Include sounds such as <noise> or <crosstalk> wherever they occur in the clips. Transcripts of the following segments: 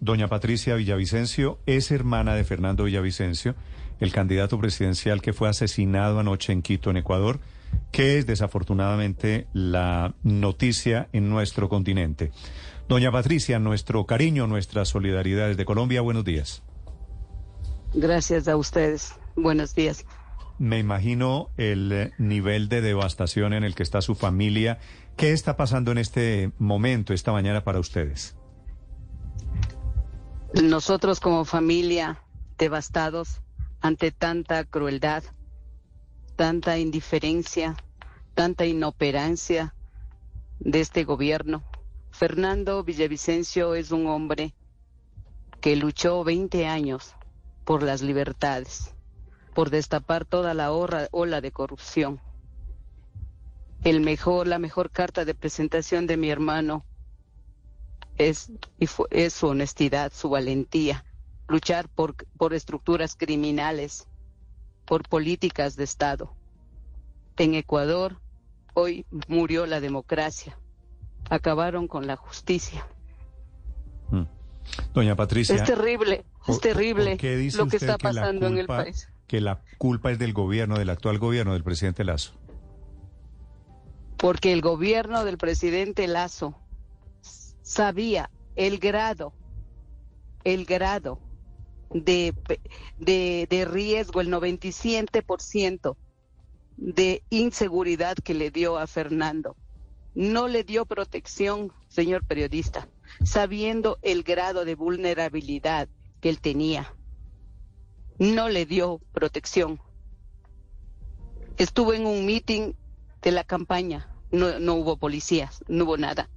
Doña Patricia Villavicencio es hermana de Fernando Villavicencio, el candidato presidencial que fue asesinado anoche en Quito, en Ecuador, que es desafortunadamente la noticia en nuestro continente. Doña Patricia, nuestro cariño, nuestra solidaridad desde Colombia, buenos días. Gracias a ustedes. Buenos días. Me imagino el eh, nivel de devastación en el que está su familia. ¿Qué está pasando en este momento, esta mañana para ustedes? Nosotros como familia devastados ante tanta crueldad, tanta indiferencia, tanta inoperancia de este gobierno. Fernando Villavicencio es un hombre que luchó 20 años por las libertades, por destapar toda la ola de corrupción. El mejor, la mejor carta de presentación de mi hermano es, es su honestidad, su valentía, luchar por, por estructuras criminales, por políticas de Estado. En Ecuador hoy murió la democracia, acabaron con la justicia. Mm. Doña Patricia. Es terrible, es terrible lo que está pasando en el país. Que la culpa es del gobierno, del actual gobierno, del presidente Lazo. Porque el gobierno del presidente Lazo sabía el grado, el grado de, de, de riesgo, el 97% de inseguridad que le dio a Fernando. No le dio protección, señor periodista, sabiendo el grado de vulnerabilidad que él tenía. No le dio protección. Estuvo en un meeting de la campaña, no, no hubo policías, no hubo nada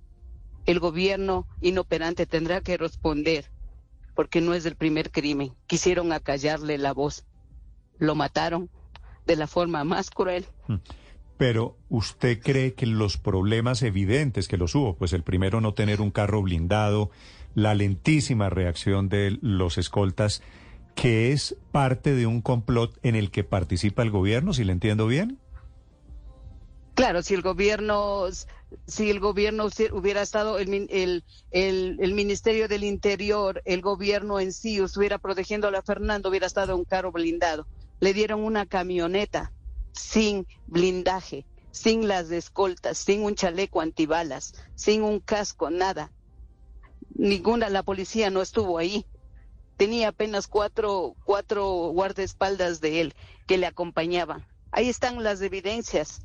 el gobierno inoperante tendrá que responder, porque no es el primer crimen. Quisieron acallarle la voz. Lo mataron de la forma más cruel. Hmm. Pero usted cree que los problemas evidentes que los hubo, pues el primero no tener un carro blindado, la lentísima reacción de los escoltas, que es parte de un complot en el que participa el gobierno, si le entiendo bien? Claro, si el gobierno, si el gobierno hubiera estado, el, el, el, Ministerio del Interior, el gobierno en sí estuviera protegiendo a Fernando, hubiera estado un carro blindado. Le dieron una camioneta sin blindaje, sin las escoltas, sin un chaleco antibalas, sin un casco, nada. Ninguna, la policía no estuvo ahí. Tenía apenas cuatro, cuatro guardaespaldas de él que le acompañaban. Ahí están las evidencias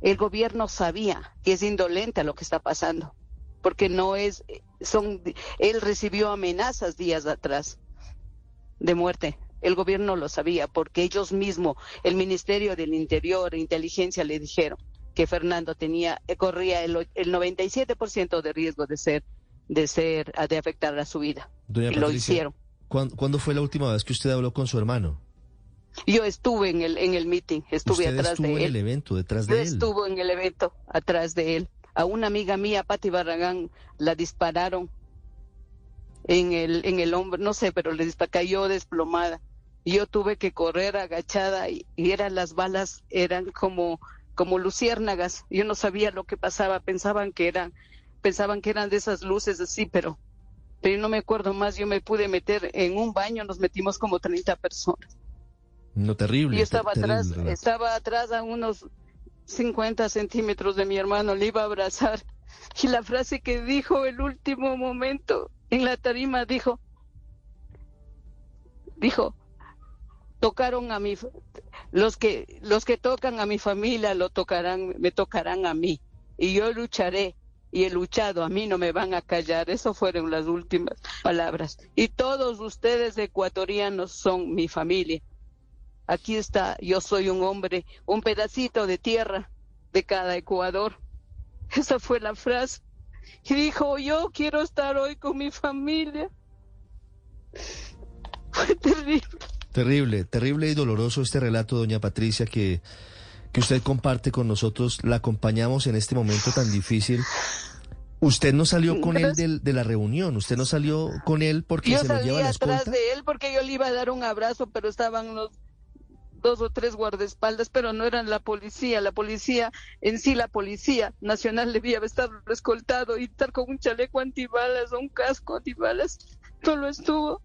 el gobierno sabía que es indolente a lo que está pasando, porque no es, son, él recibió amenazas días atrás de muerte. El gobierno lo sabía porque ellos mismos, el Ministerio del Interior e Inteligencia le dijeron que Fernando tenía, corría el, el 97% de riesgo de ser, de ser, de afectar a su vida. y lo hicieron. ¿Cuándo fue la última vez que usted habló con su hermano? Yo estuve en el en el meeting, estuve atrás de él. en el evento, detrás de él. Estuvo en el evento, atrás de él. A una amiga mía, Patti Barragán, la dispararon en el en el hombro, no sé, pero le cayó desplomada. Y yo tuve que correr agachada y, eran las balas eran como como luciérnagas. Yo no sabía lo que pasaba, pensaban que eran pensaban que eran de esas luces así, pero pero no me acuerdo más. Yo me pude meter en un baño, nos metimos como 30 personas. No, terrible. Y estaba atrás, estaba atrás a unos 50 centímetros de mi hermano, le iba a abrazar. Y la frase que dijo el último momento en la tarima dijo, dijo, tocaron a mi, los que, los que tocan a mi familia lo tocarán, me tocarán a mí. Y yo lucharé y he luchado, a mí no me van a callar. Eso fueron las últimas palabras. Y todos ustedes ecuatorianos son mi familia aquí está, yo soy un hombre, un pedacito de tierra de cada Ecuador. <laughs> Esa fue la frase. Y dijo, yo quiero estar hoy con mi familia. <laughs> Fue terrible. Terrible, terrible y doloroso este relato, doña Patricia, que, que usted comparte con nosotros. La acompañamos en este momento tan difícil. Usted no salió con él de, la reunión, usted no salió con él porque se lo lleva la atrás de él porque yo le iba a dar un abrazo, pero estaban los dos o tres guardaespaldas, pero no eran la policía. La policía, en sí, la policía nacional debía estar escoltado y estar con un chaleco antibalas o un casco antibalas. No lo estuvo.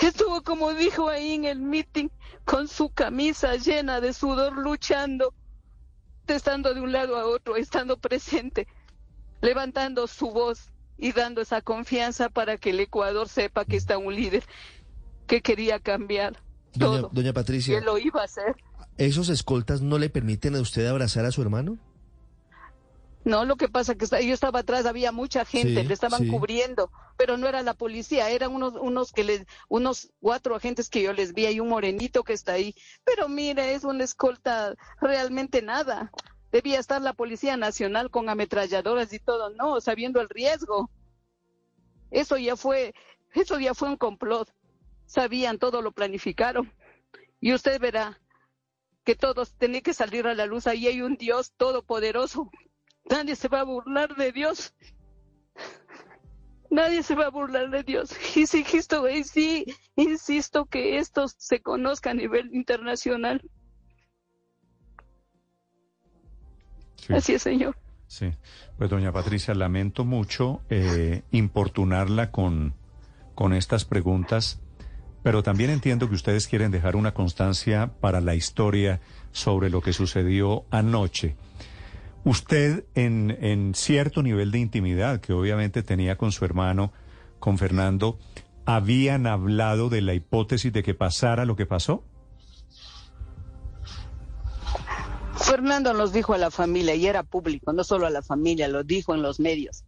Estuvo, como dijo ahí en el meeting, con su camisa llena de sudor, luchando, estando de un lado a otro, estando presente, levantando su voz y dando esa confianza para que el Ecuador sepa que está un líder que quería cambiar Doña, todo. doña Patricia, Que lo iba a hacer. ¿esos escoltas no le permiten a usted abrazar a su hermano? No, lo que pasa que está- yo estaba atrás, había mucha gente, Sí, le estaban sí. cubriendo, pero no era la policía, eran unos, unos que les, unos cuatro agentes que yo les vi y un morenito que está ahí. Pero mire, es una escolta realmente nada. Debía estar la Policía Nacional con ametralladoras y todo, no, sabiendo el riesgo. Eso ya fue, eso ya fue un complot. Sabían, todo lo planificaron. Y usted verá que todos tienen que salir a la luz. Ahí hay un Dios todopoderoso Nadie se va a burlar de Dios. Nadie se va a burlar de Dios. Y sí, insisto, y sí, insisto que esto se conozca a nivel internacional. Sí. Así es, señor. Sí, pues doña Patricia, lamento mucho eh, importunarla con, con estas preguntas, pero también entiendo que ustedes quieren dejar una constancia para la historia sobre lo que sucedió anoche. Usted, en, cierto nivel de intimidad que obviamente tenía con su hermano, con Fernando, ¿habían hablado de la hipótesis de que pasara lo que pasó? Fernando nos dijo a la familia, y era público, no solo a la familia, lo dijo en los medios.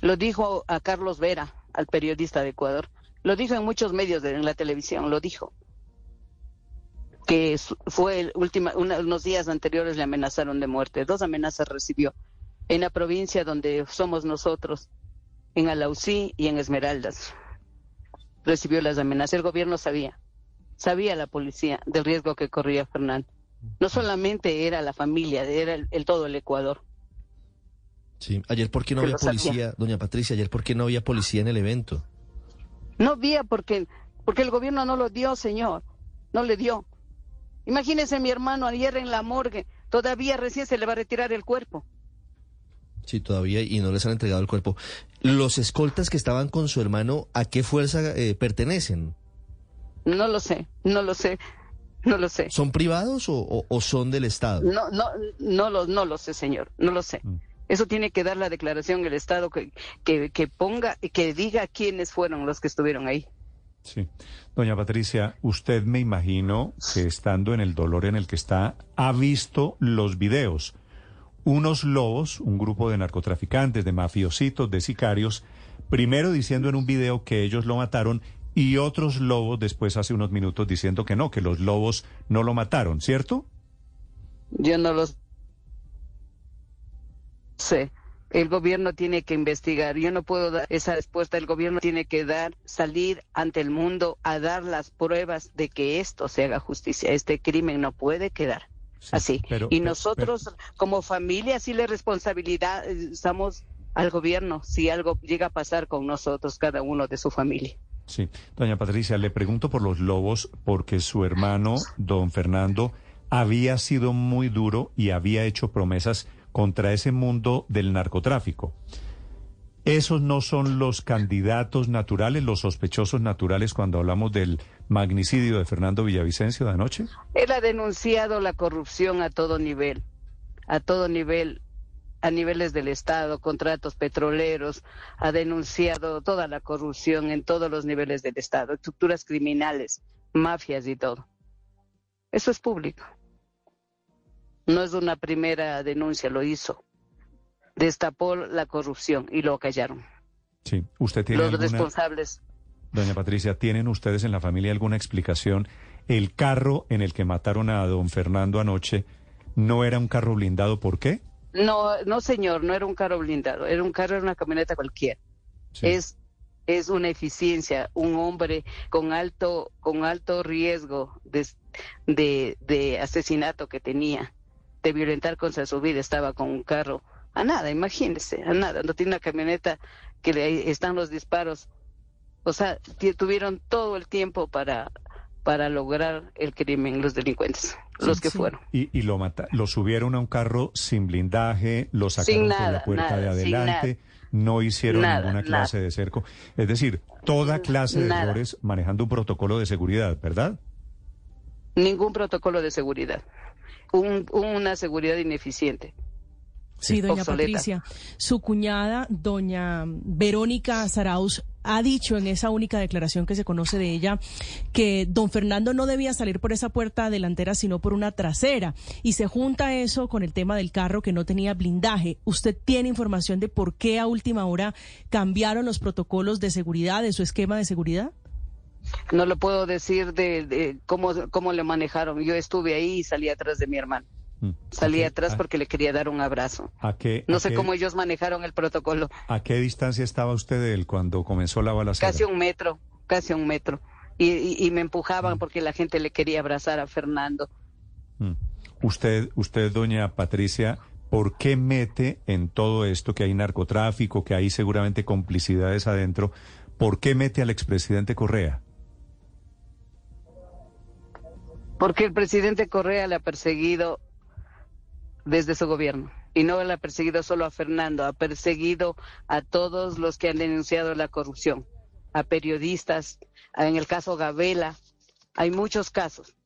Lo dijo a Carlos Vera, al periodista de Ecuador. Lo dijo en muchos medios de, en la televisión, lo dijo. Que fue el última, una- unos días anteriores le amenazaron de muerte. Dos amenazas recibió en la provincia donde somos nosotros, en Alausí y en Esmeraldas. Recibió las amenazas. El gobierno sabía, sabía la policía del riesgo que corría Fernando. No solamente era la familia, era el, el todo el Ecuador. Sí. Ayer, ¿por qué no había policía, doña Patricia? Ayer, ¿por qué no había policía en el evento? No había porque, porque el gobierno no lo dio, señor. No le dio. Imagínese mi hermano ayer en la morgue. Todavía recién se le va a retirar el cuerpo. Sí, todavía, y no les han entregado el cuerpo. Los escoltas que estaban con su hermano, ¿a qué fuerza eh, pertenecen? No lo sé, no lo sé, no lo sé. ¿Son privados o, o- o son del Estado? No, no, no lo, no lo sé, señor, no lo sé. Mm. Eso tiene que dar la declaración el Estado que, que, que ponga, que diga quiénes fueron los que estuvieron ahí. Sí. Doña Patricia, usted me imagino que estando en el dolor en el que está, ha visto los videos. Unos lobos, un grupo de narcotraficantes, de mafiositos, de sicarios, primero diciendo en un video que ellos lo mataron y otros lobos después hace unos minutos diciendo que no, que los lobos no lo mataron, ¿cierto? Yo no lo sé. El gobierno tiene que investigar. Yo no puedo dar esa respuesta. El gobierno tiene que dar, salir ante el mundo a dar las pruebas de que esto se haga justicia. Este crimen no puede quedar Sí, así. pero- y pero- nosotros, como familia, sí le responsabilidad eh, estamos al gobierno si algo llega a pasar con nosotros, cada uno de su familia. Sí, doña Patricia, le pregunto por los lobos porque su hermano, don Fernando, había sido muy duro y había hecho promesas contra ese mundo del narcotráfico. ¿Esos no son los candidatos naturales, los sospechosos naturales cuando hablamos del magnicidio de Fernando Villavicencio de anoche? Él ha denunciado la corrupción a todo nivel, a todo nivel, a niveles del Estado, contratos petroleros, ha denunciado toda la corrupción en todos los niveles del Estado, estructuras criminales, mafias y todo. Eso es público. No es una primera denuncia, lo hizo. Destapó la corrupción y lo callaron. Sí, usted tiene Los alguna, responsables. doña Patricia, ¿tienen ustedes en la familia alguna explicación? El carro en el que mataron a don Fernando anoche no era un carro blindado, ¿por qué? No, no señor, no era un carro blindado, era un carro, era una camioneta cualquiera. Sí. es es una eficiencia un hombre con alto con alto riesgo de, de, de asesinato que tenía de violentar contra su vida estaba con un carro a nada imagínese a nada no tiene una camioneta que le están los disparos o sea tuvieron todo el tiempo para para lograr el crimen, los delincuentes, los que fueron. Y, y lo, mata, lo subieron a un carro sin blindaje, lo sacaron por la puerta de adelante, no hicieron ninguna clase de cerco. Es decir, toda clase de errores manejando un protocolo de seguridad, ¿verdad? Ningún protocolo de seguridad. Una seguridad ineficiente. Sí, doña Patricia. Su cuñada, doña Verónica Zarauz, ha dicho en esa única declaración que se conoce de ella que don Fernando no debía salir por esa puerta delantera, sino por una trasera. Y se junta eso con el tema del carro que no tenía blindaje. ¿Usted tiene información de por qué a última hora cambiaron los protocolos de seguridad, de su esquema de seguridad? No lo puedo decir de, cómo, cómo le manejaron. Yo estuve ahí y salí atrás de mi hermano. Mm. Salí atrás porque le quería dar un abrazo. ¿A qué, no sé cómo ellos manejaron el protocolo. ¿A qué distancia estaba usted de él cuando comenzó la balacera? Casi un metro, casi un metro. Y, me empujaban mm. porque la gente le quería abrazar a Fernando. Mm. Usted, usted, doña Patricia, ¿por qué mete en todo esto que hay narcotráfico, que hay seguramente complicidades adentro? ¿Por qué mete al expresidente Correa? Porque el presidente Correa le ha perseguido desde su gobierno. Y no le ha perseguido solo a Fernando, ha perseguido a todos los que han denunciado la corrupción, a periodistas, en el caso Gabela, hay muchos casos.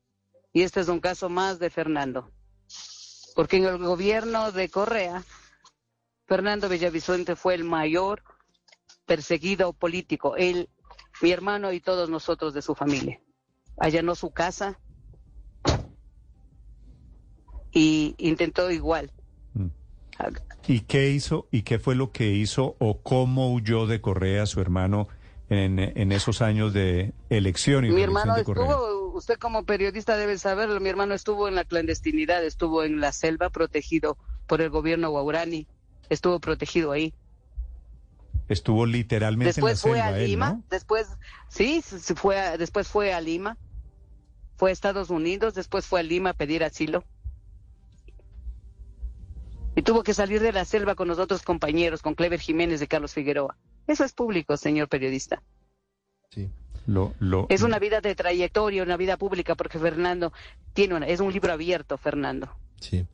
Y este es un caso más de Fernando. Porque en el gobierno de Correa, Fernando Villavicencio fue el mayor perseguido político, él, mi hermano y todos nosotros de su familia. Allanó su casa, y intentó igual. Mm. ¿Y qué hizo y qué fue lo que hizo o cómo huyó de Correa su hermano en, en esos años de elección y Mi hermano estuvo, usted como periodista debe saberlo, mi hermano estuvo en la clandestinidad, estuvo en la selva protegido por el gobierno guaurani, estuvo protegido ahí. Estuvo literalmente después en la selva, fue a Lima, después sí, fue después fue a Lima, fue a Estados Unidos, después fue a Lima a pedir asilo y tuvo que salir de la selva con los otros compañeros, con Clever Jiménez de Carlos Figueroa. Eso es público, señor periodista. Sí. Lo, lo, es una vida de trayectoria, una vida pública, porque Fernando tiene una, es un libro abierto, Fernando. Sí.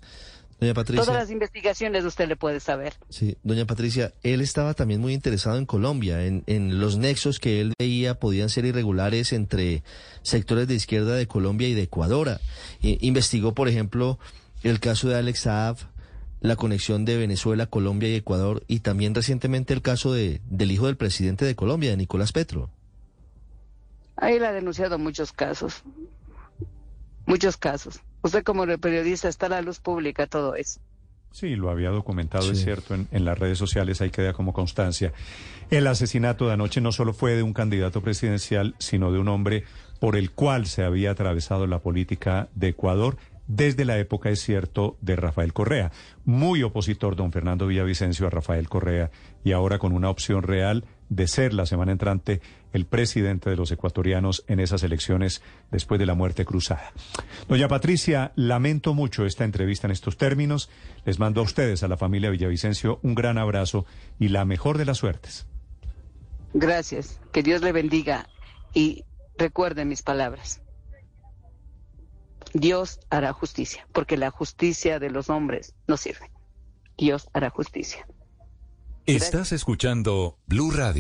Doña Patricia. Todas las investigaciones usted le puede saber. Sí, doña Patricia, él estaba también muy interesado en Colombia, en, en los nexos que él veía podían ser irregulares entre sectores de izquierda de Colombia y de Ecuador. investigó, por ejemplo, el caso de Alex Saab, la conexión de Venezuela, Colombia y Ecuador y también recientemente el caso de, del hijo del presidente de Colombia, de Nicolás Petro. Ahí le ha denunciado muchos casos, muchos casos. Usted como periodista está a la luz pública todo eso. Sí, lo había documentado, es cierto, en, en, las redes sociales, ahí queda como constancia. El asesinato de anoche no solo fue de un candidato presidencial, sino de un hombre por el cual se había atravesado la política de Ecuador desde la época, es cierto, de Rafael Correa. Muy opositor don Fernando Villavicencio a Rafael Correa y ahora con una opción real de ser la semana entrante el presidente de los ecuatorianos en esas elecciones después de la muerte cruzada. Doña Patricia, lamento mucho esta entrevista en estos términos. Les mando a ustedes, a la familia Villavicencio, un gran abrazo y la mejor de las suertes. Gracias. Que Dios le bendiga y recuerde mis palabras. Dios hará justicia, porque la justicia de los hombres no sirve. Dios hará justicia. Estás escuchando Blue Radio.